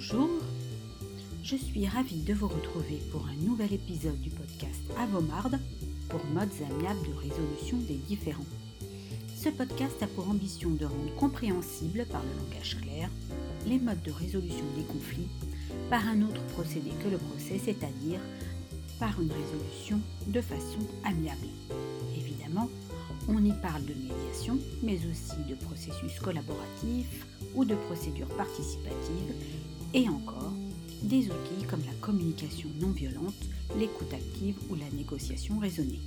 Bonjour, je suis ravie de vous retrouver pour un nouvel épisode du podcast Avomarde pour modes amiables de résolution des différends. Ce podcast a pour ambition de rendre compréhensible par le langage clair les modes de résolution des conflits par un autre procédé que le procès, c'est-à-dire par une résolution de façon amiable. Évidemment, on y parle de médiation, mais aussi de processus collaboratifs ou de procédures participatives, et encore des outils comme la communication non violente, l'écoute active ou la négociation raisonnée.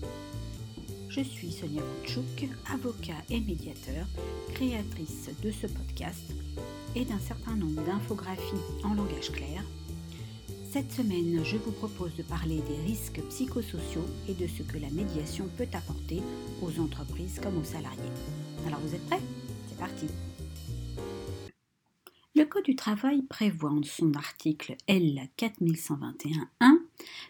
Je suis Sonia Koutchouk, avocat et médiateur, créatrice de ce podcast et d'un certain nombre d'infographies en langage clair cette semaine, je vous propose de parler des risques psychosociaux et de ce que la médiation peut apporter aux entreprises comme aux salariés. Alors vous êtes prêts? C'est parti travail prévoit en son article L 4121.1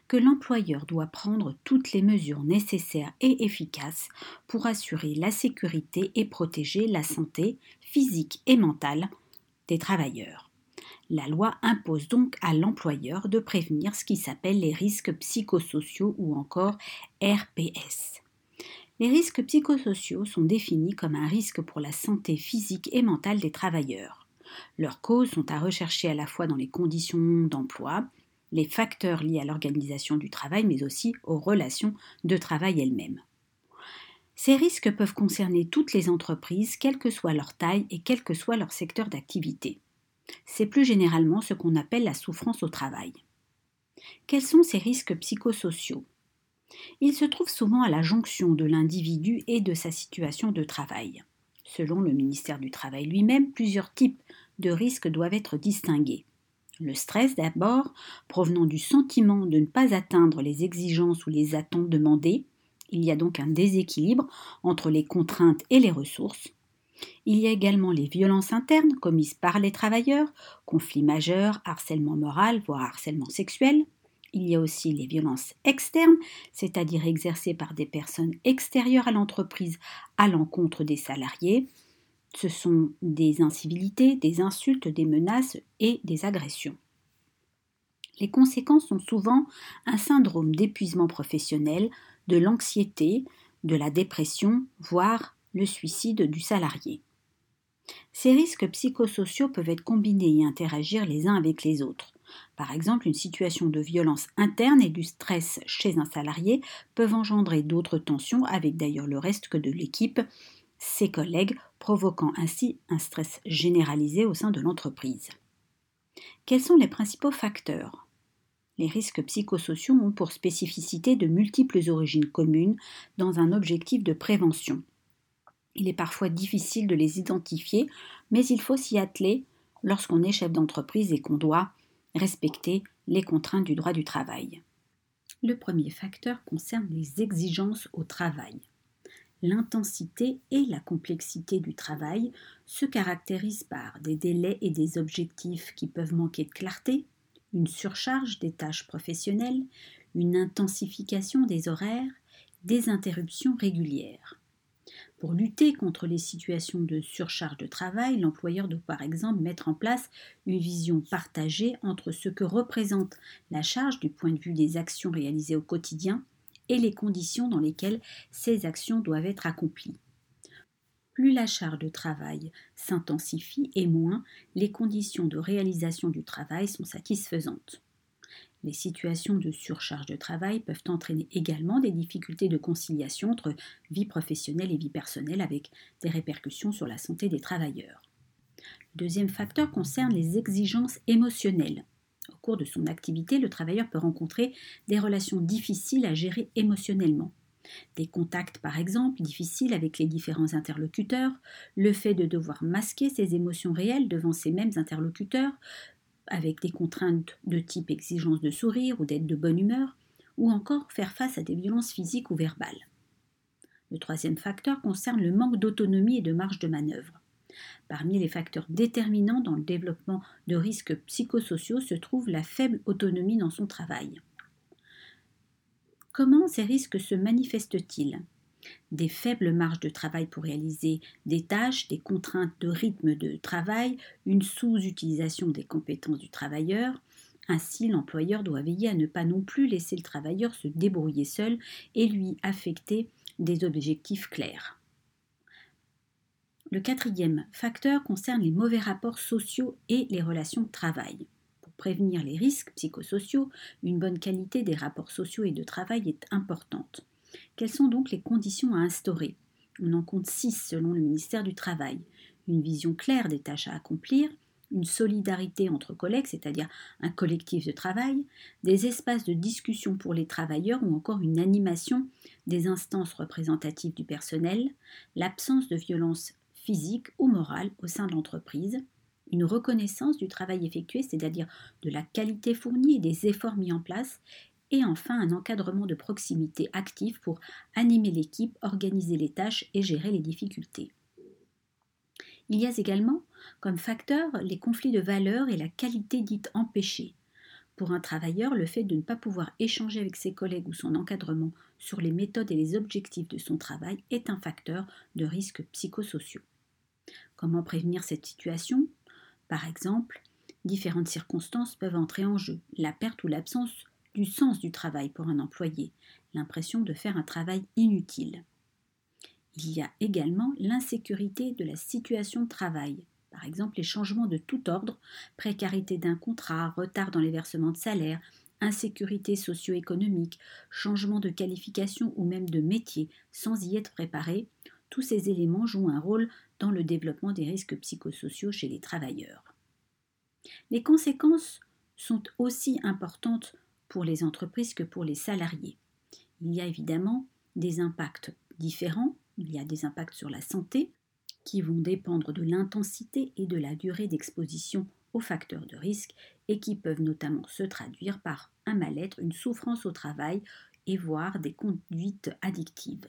que l'employeur doit prendre toutes les mesures nécessaires et efficaces pour assurer la sécurité et protéger la santé physique et mentale des travailleurs. La loi impose donc à l'employeur de prévenir ce qui s'appelle les risques psychosociaux ou encore RPS. Les risques psychosociaux sont définis comme un risque pour la santé physique et mentale des travailleurs. Leurs causes sont à rechercher à la fois dans les conditions d'emploi, les facteurs liés à l'organisation du travail, mais aussi aux relations de travail elles-mêmes. Ces risques peuvent concerner toutes les entreprises, quelle que soit leur taille et quel que soit leur secteur d'activité. C'est plus généralement ce qu'on appelle la souffrance au travail. Quels sont ces risques psychosociaux? Ils se trouvent souvent à la jonction de l'individu et de sa situation de travail. Selon le ministère du Travail lui-même, plusieurs types de risques doivent être distingués. Le stress d'abord, provenant du sentiment de ne pas atteindre les exigences ou les attentes demandées. Il y a donc un déséquilibre entre les contraintes et les ressources. Il y a également les violences internes commises par les travailleurs, conflits majeurs, harcèlement moral, voire harcèlement sexuel. Il y a aussi les violences externes, c'est-à-dire exercées par des personnes extérieures à l'entreprise à l'encontre des salariés. Ce sont des incivilités, des insultes, des menaces et des agressions. Les conséquences sont souvent un syndrome d'épuisement professionnel, de l'anxiété, de la dépression, voire le suicide du salarié. Ces risques psychosociaux peuvent être combinés et interagir les uns avec les autres. Par exemple, une situation de violence interne et du stress chez un salarié peuvent engendrer d'autres tensions avec d'ailleurs le reste que de l'équipe, ses collègues, provoquant ainsi un stress généralisé au sein de l'entreprise. Quels sont les principaux facteurs? Les risques psychosociaux ont pour spécificité de multiples origines communes dans un objectif de prévention. Il est parfois difficile de les identifier, mais il faut s'y atteler lorsqu'on est chef d'entreprise et qu'on doit respecter les contraintes du droit du travail. Le premier facteur concerne les exigences au travail. L'intensité et la complexité du travail se caractérisent par des délais et des objectifs qui peuvent manquer de clarté, une surcharge des tâches professionnelles, une intensification des horaires, des interruptions régulières. Pour lutter contre les situations de surcharge de travail, l'employeur doit par exemple mettre en place une vision partagée entre ce que représente la charge du point de vue des actions réalisées au quotidien et les conditions dans lesquelles ces actions doivent être accomplies. Plus la charge de travail s'intensifie et moins les conditions de réalisation du travail sont satisfaisantes. Les situations de surcharge de travail peuvent entraîner également des difficultés de conciliation entre vie professionnelle et vie personnelle avec des répercussions sur la santé des travailleurs. Le deuxième facteur concerne les exigences émotionnelles. Au cours de son activité, le travailleur peut rencontrer des relations difficiles à gérer émotionnellement. Des contacts, par exemple, difficiles avec les différents interlocuteurs, le fait de devoir masquer ses émotions réelles devant ces mêmes interlocuteurs, avec des contraintes de type exigence de sourire ou d'être de bonne humeur, ou encore faire face à des violences physiques ou verbales. Le troisième facteur concerne le manque d'autonomie et de marge de manœuvre. Parmi les facteurs déterminants dans le développement de risques psychosociaux se trouve la faible autonomie dans son travail. Comment ces risques se manifestent-ils? Des faibles marges de travail pour réaliser des tâches, des contraintes de rythme de travail, une sous-utilisation des compétences du travailleur. Ainsi, l'employeur doit veiller à ne pas non plus laisser le travailleur se débrouiller seul et lui affecter des objectifs clairs. Le quatrième facteur concerne les mauvais rapports sociaux et les relations de travail. Pour prévenir les risques psychosociaux, une bonne qualité des rapports sociaux et de travail est importante. Quelles sont donc les conditions à instaurer? On en compte six selon le ministère du Travail. Une vision claire des tâches à accomplir, une solidarité entre collègues, c'est-à-dire un collectif de travail, des espaces de discussion pour les travailleurs ou encore une animation des instances représentatives du personnel, l'absence de violence physique ou morale au sein de l'entreprise, une reconnaissance du travail effectué, c'est-à-dire de la qualité fournie et des efforts mis en place, et enfin un encadrement de proximité actif pour animer l'équipe, organiser les tâches et gérer les difficultés. Il y a également comme facteur les conflits de valeurs et la qualité dite empêchée. Pour un travailleur, le fait de ne pas pouvoir échanger avec ses collègues ou son encadrement sur les méthodes et les objectifs de son travail est un facteur de risque psychosociaux. Comment prévenir cette situation? Par exemple, différentes circonstances peuvent entrer en jeu. La perte ou l'absence du sens du travail pour un employé, l'impression de faire un travail inutile. Il y a également l'insécurité de la situation de travail, par exemple les changements de tout ordre, précarité d'un contrat, retard dans les versements de salaire, insécurité socio-économique, changement de qualification ou même de métier sans y être préparé, tous ces éléments jouent un rôle dans le développement des risques psychosociaux chez les travailleurs. Les conséquences sont aussi importantes pour les entreprises que pour les salariés. Il y a évidemment des impacts différents, il y a des impacts sur la santé qui vont dépendre de l'intensité et de la durée d'exposition aux facteurs de risque et qui peuvent notamment se traduire par un mal-être, une souffrance au travail et voire des conduites addictives.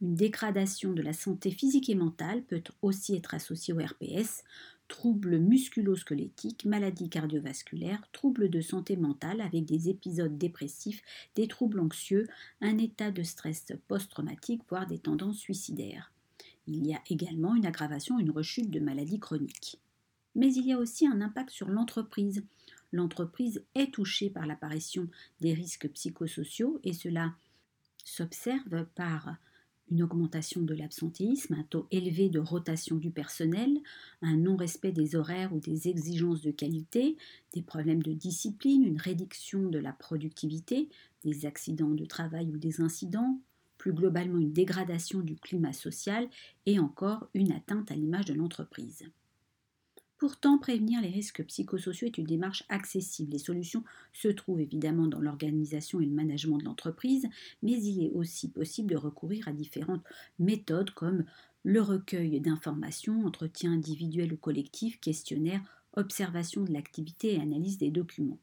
Une dégradation de la santé physique et mentale peut aussi être associée au RPS, troubles musculo-squelettiques, maladies cardiovasculaires, troubles de santé mentale avec des épisodes dépressifs, des troubles anxieux, un état de stress post-traumatique, voire des tendances suicidaires. Il y a également une aggravation, une rechute de maladies chroniques. Mais il y a aussi un impact sur l'entreprise. L'entreprise est touchée par l'apparition des risques psychosociaux et cela s'observe par une augmentation de l'absentéisme, un taux élevé de rotation du personnel, un non-respect des horaires ou des exigences de qualité, des problèmes de discipline, une réduction de la productivité, des accidents de travail ou des incidents, plus globalement une dégradation du climat social et encore une atteinte à l'image de l'entreprise. Pourtant, prévenir les risques psychosociaux est une démarche accessible. Les solutions se trouvent évidemment dans l'organisation et le management de l'entreprise, mais il est aussi possible de recourir à différentes méthodes comme le recueil d'informations, entretien individuel ou collectif, questionnaire, observation de l'activité et analyse des documents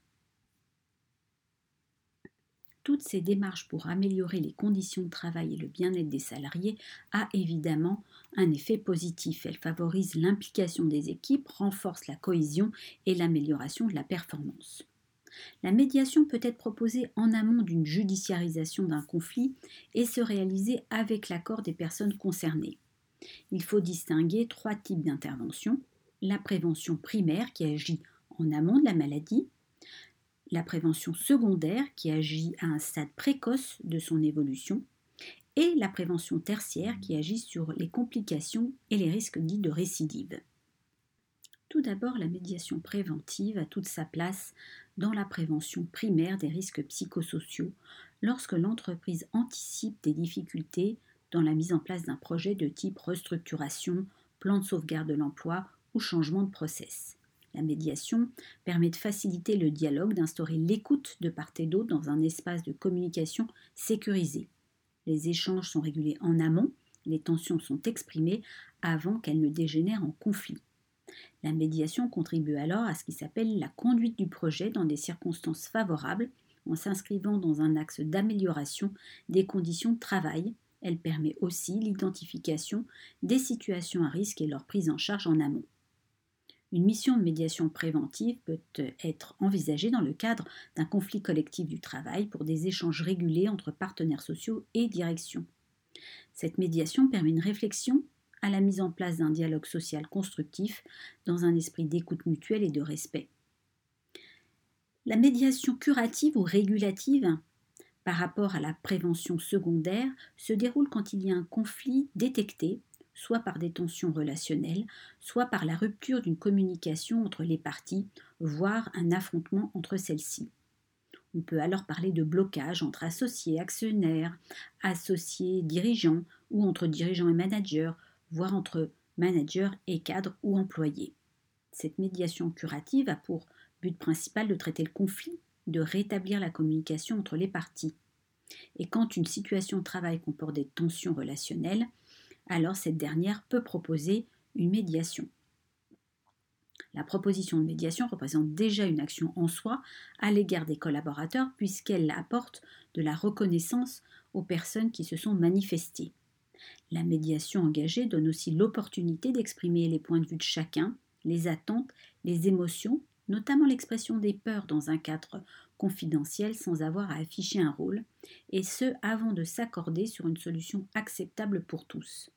toutes ces démarches pour améliorer les conditions de travail et le bien-être des salariés a évidemment un effet positif. Elle favorise l'implication des équipes, renforce la cohésion et l'amélioration de la performance. La médiation peut être proposée en amont d'une judiciarisation d'un conflit et se réaliser avec l'accord des personnes concernées. Il faut distinguer trois types d'intervention. La prévention primaire qui agit en amont de la maladie, la prévention secondaire qui agit à un stade précoce de son évolution, et la prévention tertiaire qui agit sur les complications et les risques dits de récidive. Tout d'abord, la médiation préventive a toute sa place dans la prévention primaire des risques psychosociaux lorsque l'entreprise anticipe des difficultés dans la mise en place d'un projet de type restructuration, plan de sauvegarde de l'emploi ou changement de process. La médiation permet de faciliter le dialogue, d'instaurer l'écoute de part et d'autre dans un espace de communication sécurisé. Les échanges sont régulés en amont, les tensions sont exprimées avant qu'elles ne dégénèrent en conflit. La médiation contribue alors à ce qui s'appelle la conduite du projet dans des circonstances favorables en s'inscrivant dans un axe d'amélioration des conditions de travail. Elle permet aussi l'identification des situations à risque et leur prise en charge en amont. Une mission de médiation préventive peut être envisagée dans le cadre d'un conflit collectif du travail pour des échanges régulés entre partenaires sociaux et direction. Cette médiation permet une réflexion à la mise en place d'un dialogue social constructif dans un esprit d'écoute mutuelle et de respect. La médiation curative ou régulative par rapport à la prévention secondaire se déroule quand il y a un conflit détecté, soit par des tensions relationnelles, soit par la rupture d'une communication entre les parties, voire un affrontement entre celles-ci. On peut alors parler de blocage entre associés, actionnaires, associés, dirigeants, ou entre dirigeants et managers, voire entre managers et cadres ou employés. Cette médiation curative a pour but principal de traiter le conflit, de rétablir la communication entre les parties. Et quand une situation de travail comporte des tensions relationnelles, alors cette dernière peut proposer une médiation. La proposition de médiation représente déjà une action en soi à l'égard des collaborateurs puisqu'elle apporte de la reconnaissance aux personnes qui se sont manifestées. La médiation engagée donne aussi l'opportunité d'exprimer les points de vue de chacun, les attentes, les émotions, notamment l'expression des peurs dans un cadre confidentiel sans avoir à afficher un rôle, et ce avant de s'accorder sur une solution acceptable pour tous.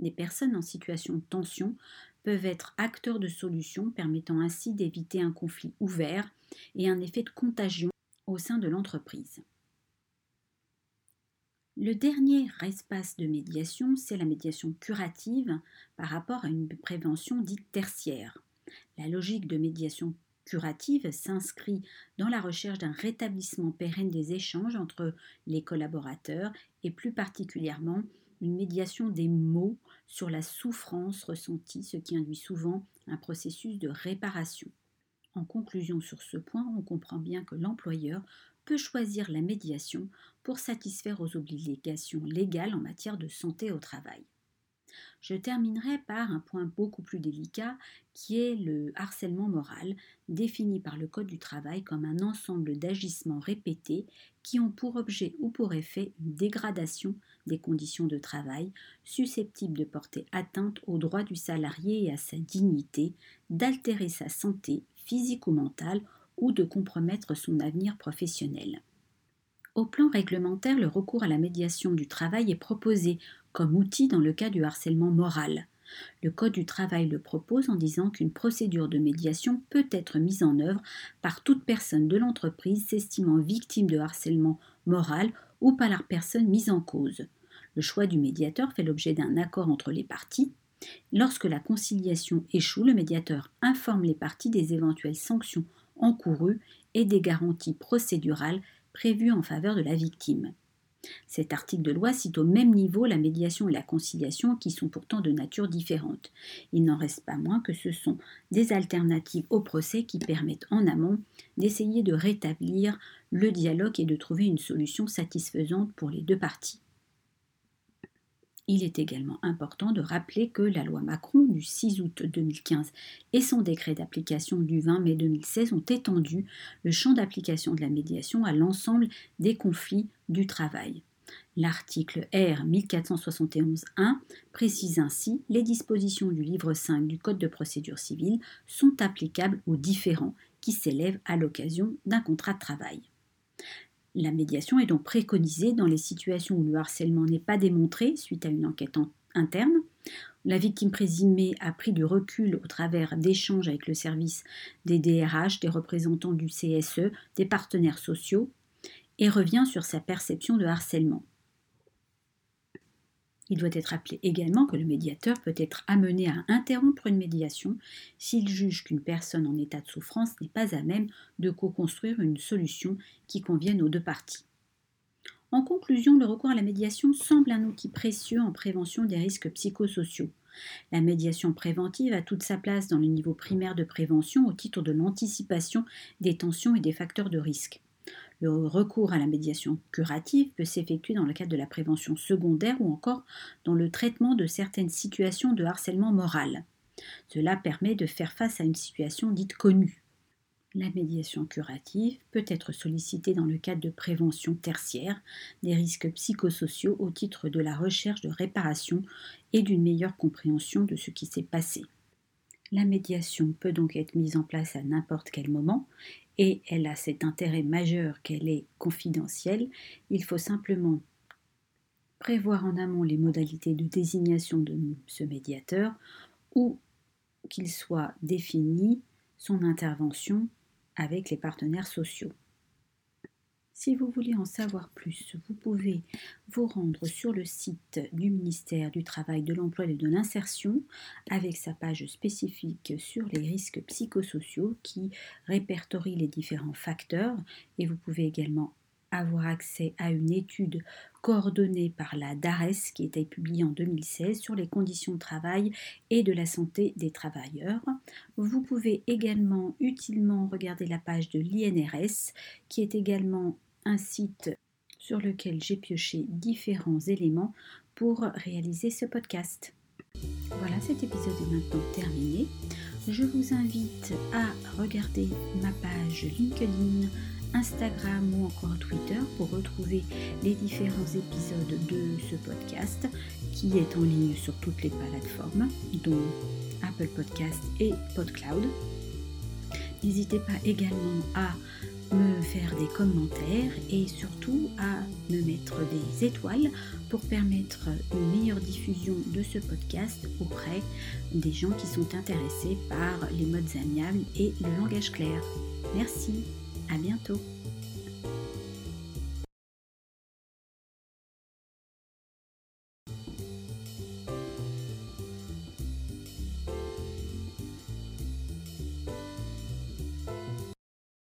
Les personnes en situation de tension peuvent être acteurs de solutions permettant ainsi d'éviter un conflit ouvert et un effet de contagion au sein de l'entreprise. Le dernier espace de médiation, c'est la médiation curative par rapport à une prévention dite tertiaire. La logique de médiation curative s'inscrit dans la recherche d'un rétablissement pérenne des échanges entre les collaborateurs et plus particulièrement une médiation des mots sur la souffrance ressentie, ce qui induit souvent un processus de réparation. En conclusion sur ce point, on comprend bien que l'employeur peut choisir la médiation pour satisfaire aux obligations légales en matière de santé au travail. Je terminerai par un point beaucoup plus délicat qui est le harcèlement moral, défini par le Code du travail comme un ensemble d'agissements répétés qui ont pour objet ou pour effet une dégradation des conditions de travail susceptibles de porter atteinte aux droits du salarié et à sa dignité, d'altérer sa santé physique ou mentale ou de compromettre son avenir professionnel. Au plan réglementaire, le recours à la médiation du travail est proposé comme outil dans le cas du harcèlement moral. Le Code du travail le propose en disant qu'une procédure de médiation peut être mise en œuvre par toute personne de l'entreprise s'estimant victime de harcèlement moral ou par la personne mise en cause. Le choix du médiateur fait l'objet d'un accord entre les parties. Lorsque la conciliation échoue, le médiateur informe les parties des éventuelles sanctions encourues et des garanties procédurales prévues en faveur de la victime. Cet article de loi cite au même niveau la médiation et la conciliation qui sont pourtant de nature différente. Il n'en reste pas moins que ce sont des alternatives au procès qui permettent en amont d'essayer de rétablir le dialogue et de trouver une solution satisfaisante pour les deux parties. Il est également important de rappeler que la loi Macron du 6 août 2015 et son décret d'application du 20 mai 2016 ont étendu le champ d'application de la médiation à l'ensemble des conflits du travail. L'article R 1471-1 précise ainsi les dispositions du livre 5 du Code de procédure civile sont applicables aux différends qui s'élèvent à l'occasion d'un contrat de travail. La médiation est donc préconisée dans les situations où le harcèlement n'est pas démontré suite à une enquête interne. La victime présumée a pris du recul au travers d'échanges avec le service des DRH, des représentants du CSE, des partenaires sociaux, et revient sur sa perception de harcèlement. Il doit être appelé également que le médiateur peut être amené à interrompre une médiation s'il juge qu'une personne en état de souffrance n'est pas à même de co-construire une solution qui convienne aux deux parties. En conclusion, le recours à la médiation semble un outil précieux en prévention des risques psychosociaux. La médiation préventive a toute sa place dans le niveau primaire de prévention au titre de l'anticipation des tensions et des facteurs de risque. Le recours à la médiation curative peut s'effectuer dans le cadre de la prévention secondaire ou encore dans le traitement de certaines situations de harcèlement moral. Cela permet de faire face à une situation dite connue. La médiation curative peut être sollicitée dans le cadre de prévention tertiaire des risques psychosociaux au titre de la recherche de réparation et d'une meilleure compréhension de ce qui s'est passé. La médiation peut donc être mise en place à n'importe quel moment et elle a cet intérêt majeur qu'elle est confidentielle. Il faut simplement prévoir en amont les modalités de désignation de ce médiateur ou qu'il soit défini son intervention avec les partenaires sociaux. Si vous voulez en savoir plus, vous pouvez vous rendre sur le site du ministère du Travail, de l'Emploi et de l'Insertion avec sa page spécifique sur les risques psychosociaux qui répertorie les différents facteurs et vous pouvez également avoir accès à une étude coordonnée par la DARES qui été publiée en 2016 sur les conditions de travail et de la santé des travailleurs. Vous pouvez également utilement regarder la page de l'INRS qui est également un site sur lequel j'ai pioché différents éléments pour réaliser ce podcast. Voilà, cet épisode est maintenant terminé. Je vous invite à regarder ma page LinkedIn Instagram ou encore Twitter pour retrouver les différents épisodes de ce podcast qui est en ligne sur toutes les plateformes, dont Apple Podcast et PodCloud. N'hésitez pas également à me faire des commentaires et surtout à me mettre des étoiles pour permettre une meilleure diffusion de ce podcast auprès des gens qui sont intéressés par les modes amiables et le langage clair. Merci à bientôt